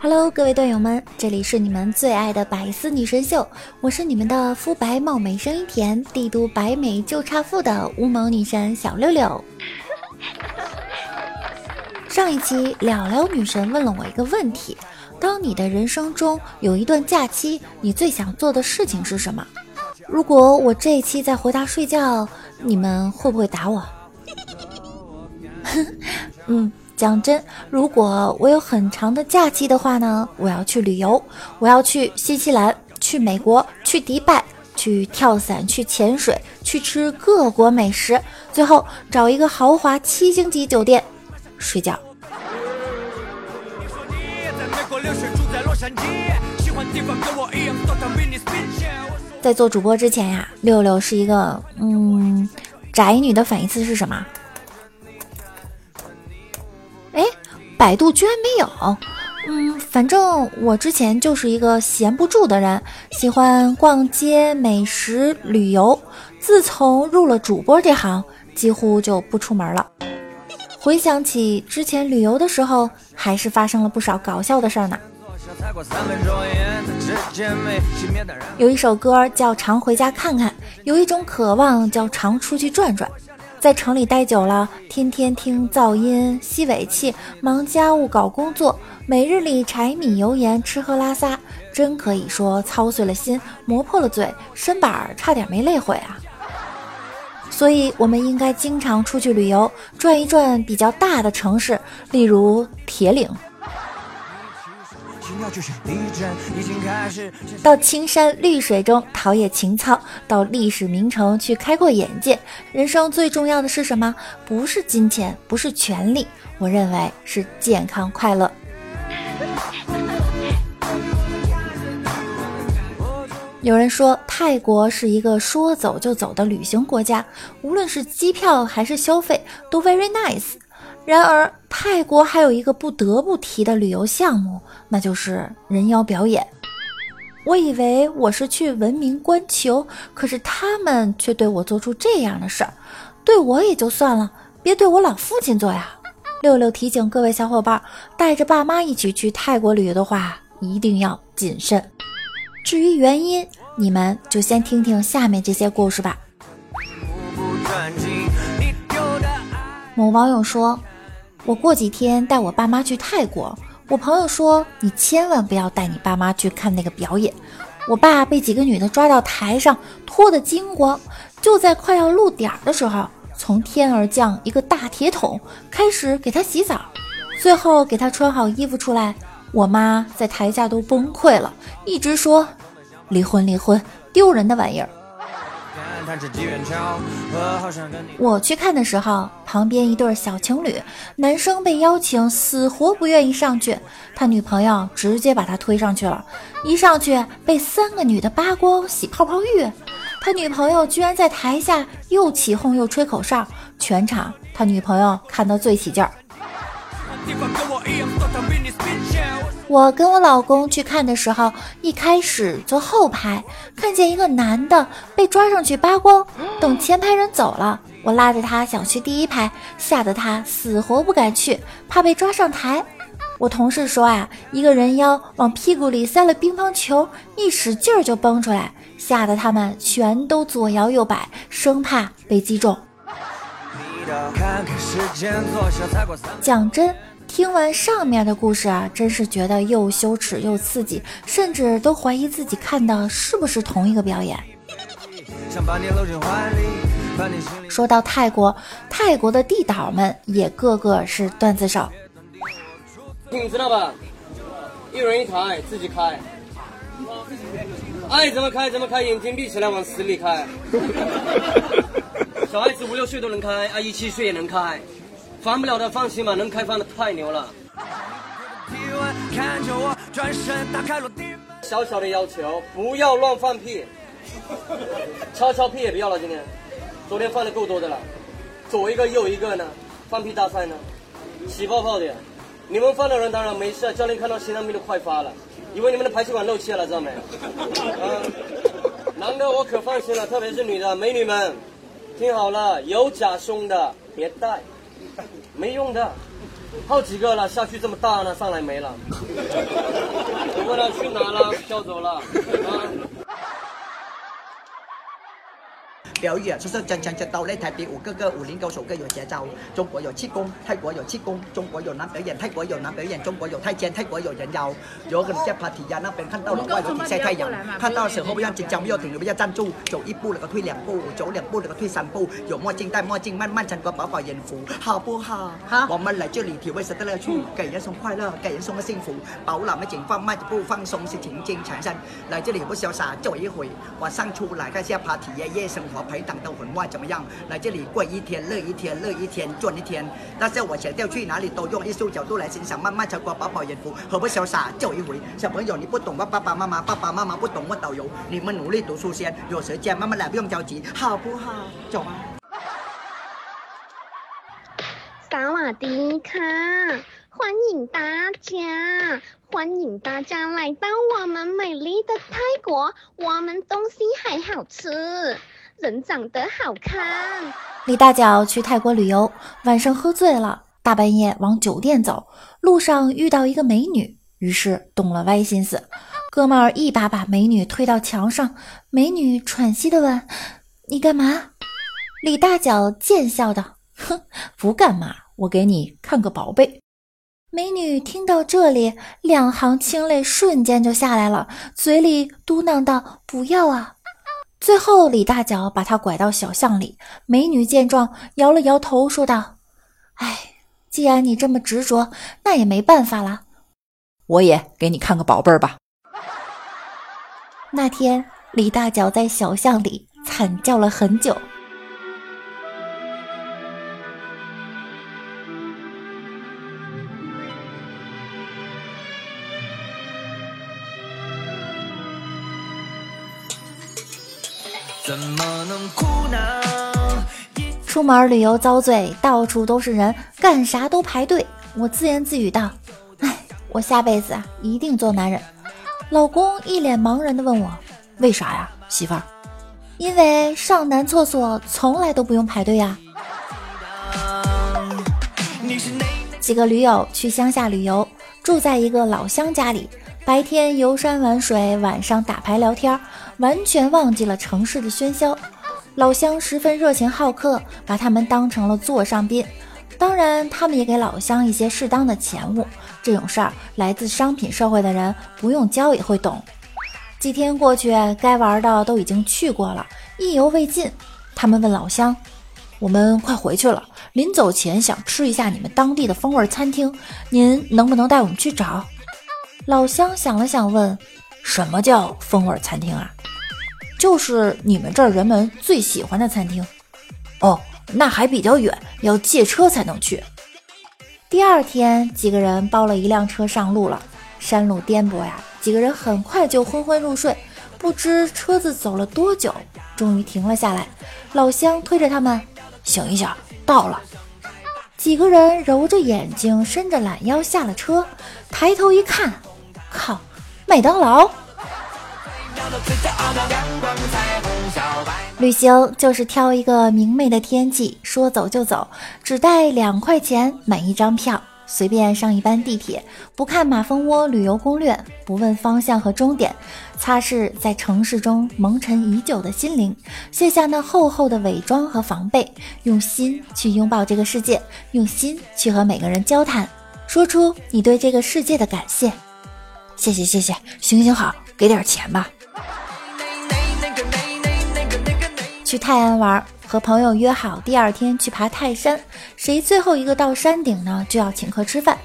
Hello，各位段友们，这里是你们最爱的百思女神秀，我是你们的肤白貌美、声音甜、帝都白美就差富的乌蒙女神小六六。上一期了了女神问了我一个问题：当你的人生中有一段假期，你最想做的事情是什么？如果我这一期在回答睡觉，你们会不会打我？嗯。讲真，如果我有很长的假期的话呢，我要去旅游，我要去新西兰，去美国，去迪拜，去跳伞，去潜水，去吃各国美食，最后找一个豪华七星级酒店睡觉。在做主播之前呀，六六是一个嗯宅女的反义词是什么？百度居然没有。嗯，反正我之前就是一个闲不住的人，喜欢逛街、美食、旅游。自从入了主播这行，几乎就不出门了。回想起之前旅游的时候，还是发生了不少搞笑的事儿呢。有一首歌叫《常回家看看》，有一种渴望叫常出去转转。在城里待久了，天天听噪音、吸尾气，忙家务、搞工作，每日里柴米油盐、吃喝拉撒，真可以说操碎了心，磨破了嘴，身板儿差点没累毁啊！所以，我们应该经常出去旅游，转一转比较大的城市，例如铁岭。到青山绿水中陶冶情操，到历史名城去开阔眼界。人生最重要的是什么？不是金钱，不是权利，我认为是健康快乐。有人说泰国是一个说走就走的旅行国家，无论是机票还是消费都 very nice。然而，泰国还有一个不得不提的旅游项目，那就是人妖表演。我以为我是去文明观球，可是他们却对我做出这样的事儿，对我也就算了，别对我老父亲做呀！六六提醒各位小伙伴，带着爸妈一起去泰国旅游的话，一定要谨慎。至于原因，你们就先听听下面这些故事吧。某网友说。我过几天带我爸妈去泰国，我朋友说你千万不要带你爸妈去看那个表演。我爸被几个女的抓到台上，脱得精光。就在快要露点的时候，从天而降一个大铁桶，开始给他洗澡，最后给他穿好衣服出来。我妈在台下都崩溃了，一直说离婚离婚，丢人的玩意儿。我去看的时候，旁边一对小情侣，男生被邀请，死活不愿意上去，他女朋友直接把他推上去了，一上去被三个女的扒光洗泡泡浴，他女朋友居然在台下又起哄又吹口哨，全场他女朋友看得最起劲儿。我跟我老公去看的时候，一开始坐后排，看见一个男的被抓上去扒光。等前排人走了，我拉着他想去第一排，吓得他死活不敢去，怕被抓上台。我同事说啊，一个人妖往屁股里塞了乒乓球，一使劲儿就崩出来，吓得他们全都左摇右摆，生怕被击中。讲真。听完上面的故事啊，真是觉得又羞耻又刺激，甚至都怀疑自己看的是不是同一个表演。说到泰国，泰国的地导们也个个是段子手。你知道吧？一人一台，自己开。爱怎么开怎么开，眼睛闭起来往死里开。小孩子五六岁都能开，阿姨七岁也能开，翻不了的放心吧，能开放的太牛了。小小的要求，不要乱放屁，悄悄屁也不要了。今天，昨天放的够多的了，左一个右一个呢，放屁大赛呢，起泡泡的。你们放的人当然没事，教练看到心脏病都快发了，以为你们的排气管漏气了，知道没？嗯，男的我可放心了，特别是女的，美女们，听好了，有假胸的别戴，没用的。好几个了，下去这么大了，上来没了。我问他去哪了，飘走了。表演出色，真枪真刀擂台比武，个个武林高手各有绝招。中国有气功，泰国有气功；中国有男表演，泰国有男表演；中国有太监，泰国有人妖。有个人在 party 呀，那边看到了外头晒太阳，看到时候不要紧张，不要停留，不要站住，走一步那个退两步，走两步那个退三步。有墨镜戴墨镜，慢慢穿过饱饱眼福，好不好？好。我们来这里体会生的乐趣，给人送快乐，给人送个幸福。饱览美景，放慢脚步，放松心情，尽情产生。来这里不潇洒，走一回。晚上出来看下帕提亚夜生活。陪挡都很坏，怎么样？来这里过一天，乐一天，乐一天，赚一天。但是我强调去哪里都用艺术角度来欣赏，慢慢超过饱饱眼福，何不潇洒走一回？小朋友，你不懂我爸爸妈妈，爸爸妈妈不懂我导游，你们努力读书先，有时间慢慢来，不用着急，好不好？走吗？萨瓦迪卡，欢迎大家，欢迎大家来到我们美丽的泰国，我们东西还好吃。人长得好看。李大脚去泰国旅游，晚上喝醉了，大半夜往酒店走，路上遇到一个美女，于是动了歪心思。哥们儿一把把美女推到墙上，美女喘息的问：“你干嘛？”李大脚贱笑道：“哼，不干嘛，我给你看个宝贝。”美女听到这里，两行清泪瞬间就下来了，嘴里嘟囔道：“不要啊。”最后，李大脚把他拐到小巷里。美女见状，摇了摇头，说道：“哎，既然你这么执着，那也没办法了。我也给你看个宝贝儿吧。”那天，李大脚在小巷里惨叫了很久。怎么能哭呢？出门旅游遭罪，到处都是人，干啥都排队。我自言自语道：“哎，我下辈子啊，一定做男人。”老公一脸茫然的问我：“为啥呀，媳妇儿？”“因为上男厕所从来都不用排队呀。”几个驴友去乡下旅游，住在一个老乡家里。白天游山玩水，晚上打牌聊天，完全忘记了城市的喧嚣。老乡十分热情好客，把他们当成了座上宾。当然，他们也给老乡一些适当的钱物。这种事儿，来自商品社会的人不用教也会懂。几天过去，该玩的都已经去过了，意犹未尽。他们问老乡：“我们快回去了，临走前想吃一下你们当地的风味餐厅，您能不能带我们去找？”老乡想了想，问：“什么叫风味餐厅啊？就是你们这儿人们最喜欢的餐厅。哦，那还比较远，要借车才能去。”第二天，几个人包了一辆车上路了。山路颠簸呀，几个人很快就昏昏入睡。不知车子走了多久，终于停了下来。老乡推着他们：“醒一醒，到了。”几个人揉着眼睛，伸着懒腰下了车，抬头一看。靠，麦当劳！旅行就是挑一个明媚的天气，说走就走，只带两块钱买一张票，随便上一班地铁，不看马蜂窝旅游攻略，不问方向和终点，擦拭在城市中蒙尘已久的心灵，卸下那厚厚的伪装和防备，用心去拥抱这个世界，用心去和每个人交谈，说出你对这个世界的感谢。谢谢谢谢，行行好，给点钱吧。去泰安玩，和朋友约好第二天去爬泰山，谁最后一个到山顶呢，就要请客吃饭。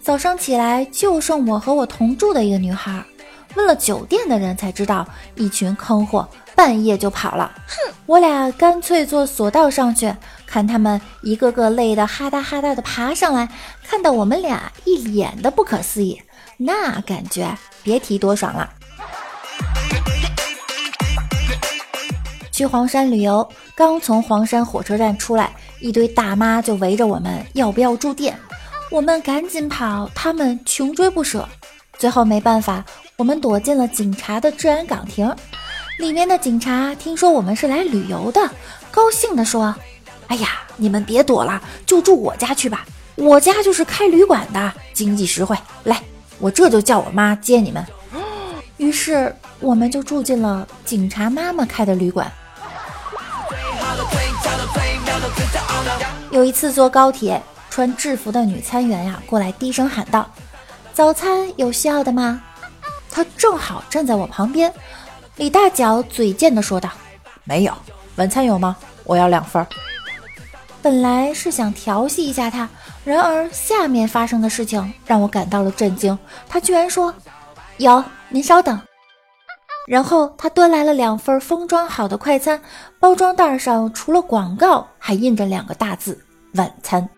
早上起来就剩我和我同住的一个女孩，问了酒店的人才知道，一群坑货半夜就跑了。哼，我俩干脆坐索道上去，看他们一个个累得哈哒哈哒的爬上来，看到我们俩一脸的不可思议，那感觉别提多爽了。去黄山旅游，刚从黄山火车站出来，一堆大妈就围着我们，要不要住店？我们赶紧跑，他们穷追不舍。最后没办法，我们躲进了警察的治安岗亭。里面的警察听说我们是来旅游的，高兴地说：“哎呀，你们别躲了，就住我家去吧。我家就是开旅馆的，经济实惠。来，我这就叫我妈接你们。”于是我们就住进了警察妈妈开的旅馆。有一次坐高铁，穿制服的女参员呀过来低声喊道：“早餐有需要的吗？”她正好站在我旁边。李大脚嘴贱的说道：“没有，晚餐有吗？我要两份。”本来是想调戏一下她，然而下面发生的事情让我感到了震惊。他居然说：“有，您稍等。”然后他端来了两份封装好的快餐，包装袋上除了广告，还印着两个大字“晚餐”。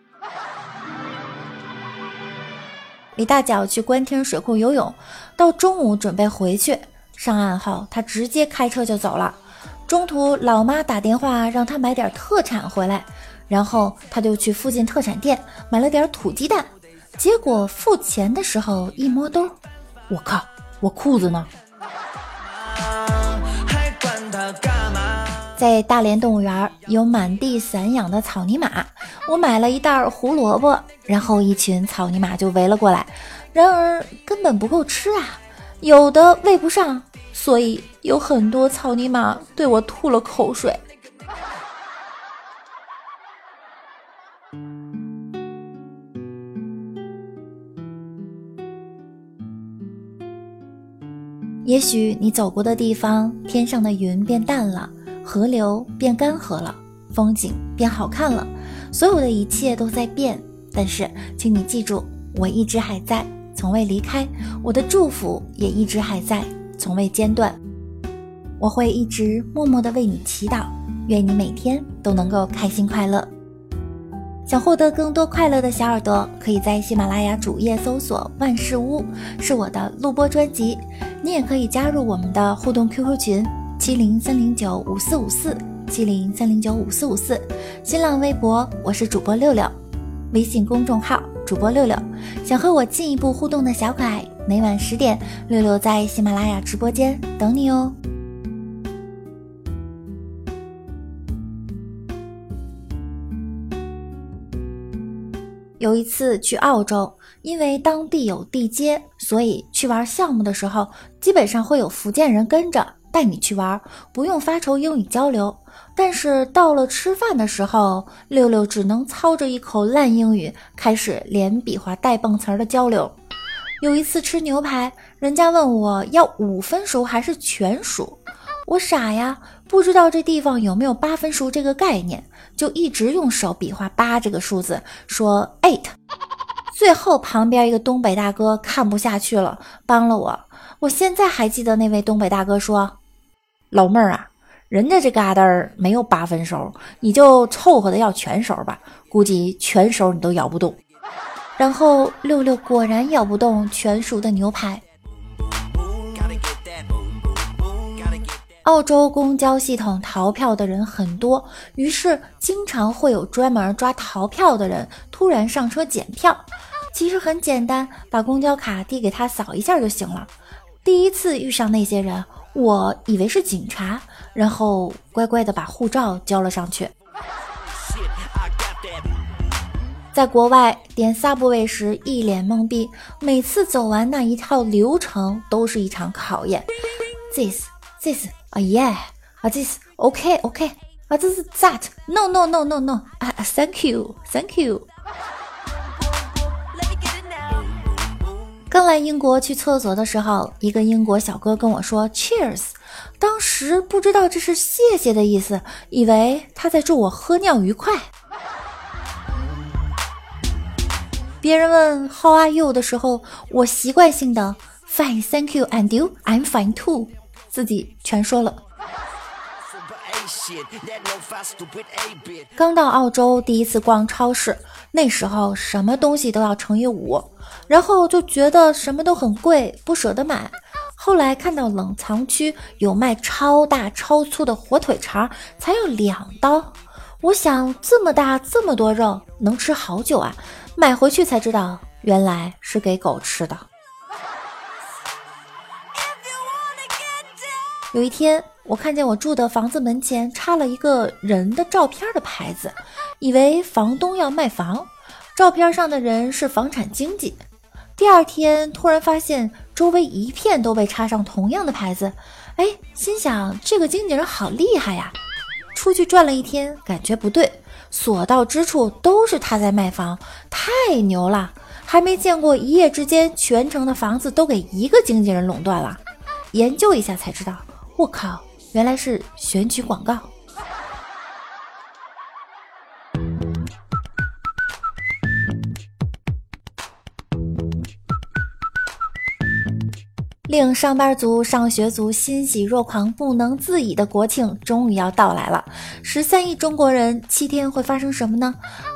李大脚去官厅水库游泳，到中午准备回去。上岸后，他直接开车就走了。中途，老妈打电话让他买点特产回来，然后他就去附近特产店买了点土鸡蛋。结果付钱的时候一摸兜，我靠，我裤子呢？在大连动物园有满地散养的草泥马，我买了一袋胡萝卜，然后一群草泥马就围了过来，然而根本不够吃啊，有的喂不上，所以有很多草泥马对我吐了口水。也许你走过的地方，天上的云变淡了。河流变干涸了，风景变好看了，所有的一切都在变。但是，请你记住，我一直还在，从未离开。我的祝福也一直还在，从未间断。我会一直默默地为你祈祷，愿你每天都能够开心快乐。想获得更多快乐的小耳朵，可以在喜马拉雅主页搜索“万事屋”，是我的录播专辑。你也可以加入我们的互动 QQ 群。七零三零九五四五四，七零三零九五四五四，新浪微博我是主播六六，微信公众号主播六六，想和我进一步互动的小可爱，每晚十点，六六在喜马拉雅直播间等你哦。有一次去澳洲，因为当地有地接，所以去玩项目的时候，基本上会有福建人跟着。带你去玩，不用发愁英语交流。但是到了吃饭的时候，六六只能操着一口烂英语，开始连比划带蹦词儿的交流。有一次吃牛排，人家问我要五分熟还是全熟，我傻呀，不知道这地方有没有八分熟这个概念，就一直用手比划八这个数字，说 eight。最后旁边一个东北大哥看不下去了，帮了我。我现在还记得那位东北大哥说。老妹儿啊，人家这疙瘩儿没有八分熟，你就凑合的要全熟吧。估计全熟你都咬不动。然后六六果然咬不动全熟的牛排。澳洲公交系统逃票的人很多，于是经常会有专门抓逃票的人突然上车检票。其实很简单，把公交卡递给他扫一下就行了。第一次遇上那些人。我以为是警察，然后乖乖的把护照交了上去。在国外点 Subway 时一脸懵逼，每次走完那一套流程都是一场考验。This, this, 啊 yeah, 啊 this, OK, OK, 啊这是 that, no, no, no, no, no, 啊 thank you, thank you。刚来英国去厕所的时候，一个英国小哥跟我说 “Cheers”，当时不知道这是谢谢的意思，以为他在祝我喝尿愉快。别人问 “How are you” 的时候，我习惯性的 Fine, thank you, and you? I'm fine too。自己全说了。刚到澳洲，第一次逛超市，那时候什么东西都要乘以五，然后就觉得什么都很贵，不舍得买。后来看到冷藏区有卖超大超粗的火腿肠，才要两刀。我想这么大这么多肉，能吃好久啊！买回去才知道，原来是给狗吃的。有一天，我看见我住的房子门前插了一个人的照片的牌子，以为房东要卖房。照片上的人是房产经纪。第二天，突然发现周围一片都被插上同样的牌子，哎，心想这个经纪人好厉害呀！出去转了一天，感觉不对，所到之处都是他在卖房，太牛了！还没见过一夜之间全城的房子都给一个经纪人垄断了。研究一下才知道。我靠，原来是选举广告。令上班族、上学族欣喜若狂、不能自已的国庆终于要到来了！十三亿中国人，七天会发生什么呢？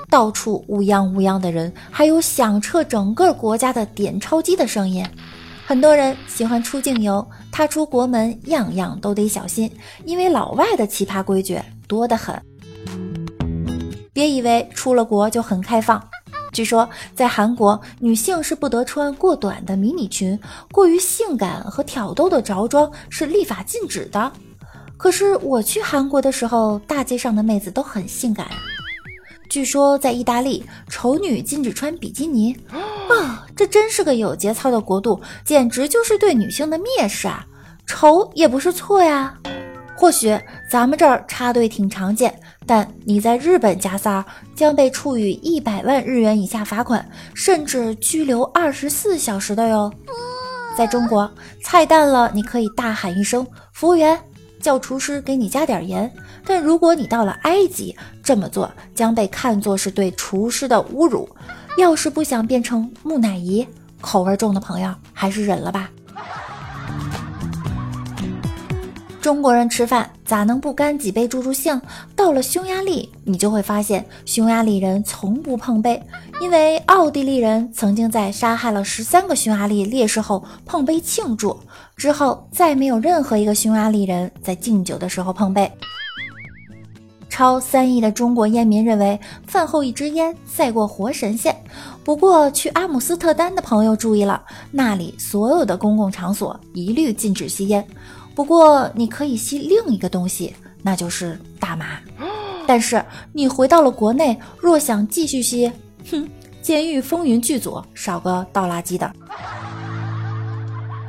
到处乌泱乌泱的人，还有响彻整个国家的点钞机的声音。很多人喜欢出境游，踏出国门，样样都得小心，因为老外的奇葩规矩多得很。别以为出了国就很开放，据说在韩国，女性是不得穿过短的迷你裙，过于性感和挑逗的着装是立法禁止的。可是我去韩国的时候，大街上的妹子都很性感。据说在意大利，丑女禁止穿比基尼啊，这真是个有节操的国度，简直就是对女性的蔑视啊！丑也不是错呀。或许咱们这儿插队挺常见，但你在日本加塞儿将被处以一百万日元以下罚款，甚至拘留二十四小时的哟。在中国，菜淡了你可以大喊一声“服务员”。叫厨师给你加点盐，但如果你到了埃及，这么做将被看作是对厨师的侮辱。要是不想变成木乃伊，口味重的朋友还是忍了吧。中国人吃饭咋能不干几杯助助兴？到了匈牙利，你就会发现匈牙利人从不碰杯，因为奥地利人曾经在杀害了十三个匈牙利烈士后碰杯庆祝。之后再没有任何一个匈牙利人在敬酒的时候碰杯。超三亿的中国烟民认为饭后一支烟赛过活神仙。不过去阿姆斯特丹的朋友注意了，那里所有的公共场所一律禁止吸烟。不过你可以吸另一个东西，那就是大麻。但是你回到了国内，若想继续吸，哼，监狱风云剧组少个倒垃圾的。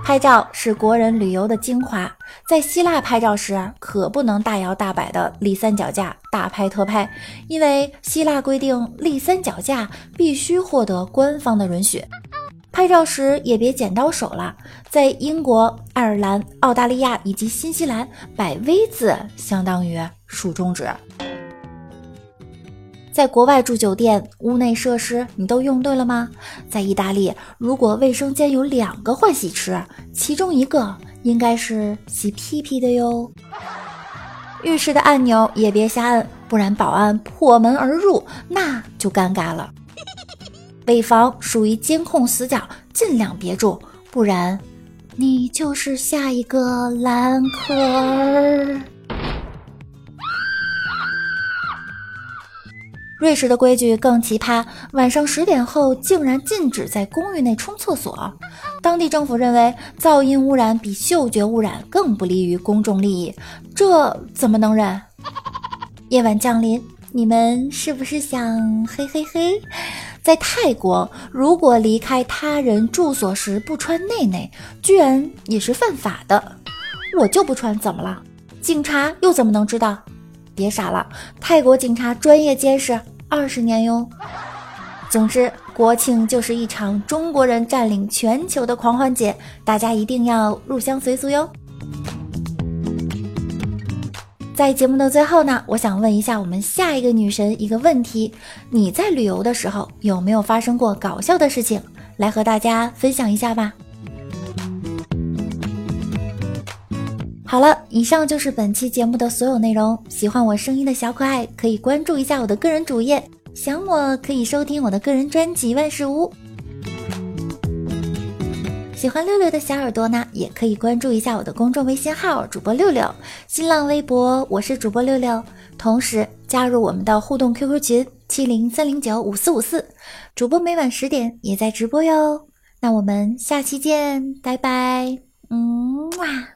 拍照是国人旅游的精华，在希腊拍照时可不能大摇大摆的立三脚架大拍特拍，因为希腊规定立三脚架必须获得官方的允许。拍照时也别剪刀手了，在英国、爱尔兰、澳大利亚以及新西兰摆 V 字相当于竖中指。在国外住酒店，屋内设施你都用对了吗？在意大利，如果卫生间有两个换洗池，其中一个应该是洗屁屁的哟。浴室的按钮也别瞎摁，不然保安破门而入，那就尴尬了。北房属于监控死角，尽量别住，不然你就是下一个蓝可儿。瑞士的规矩更奇葩，晚上十点后竟然禁止在公寓内冲厕所。当地政府认为噪音污染比嗅觉污染更不利于公众利益，这怎么能忍？夜晚降临，你们是不是想嘿嘿嘿？在泰国，如果离开他人住所时不穿内内，居然也是犯法的。我就不穿，怎么了？警察又怎么能知道？别傻了，泰国警察专业监视二十年哟。总之，国庆就是一场中国人占领全球的狂欢节，大家一定要入乡随俗哟。在节目的最后呢，我想问一下我们下一个女神一个问题：你在旅游的时候有没有发生过搞笑的事情？来和大家分享一下吧。好了，以上就是本期节目的所有内容。喜欢我声音的小可爱可以关注一下我的个人主页，想我可以收听我的个人专辑《万事屋》。喜欢六六的小耳朵呢，也可以关注一下我的公众微信号“主播六六”，新浪微博我是主播六六，同时加入我们的互动 QQ 群七零三零九五四五四，主播每晚十点也在直播哟。那我们下期见，拜拜，嗯哇。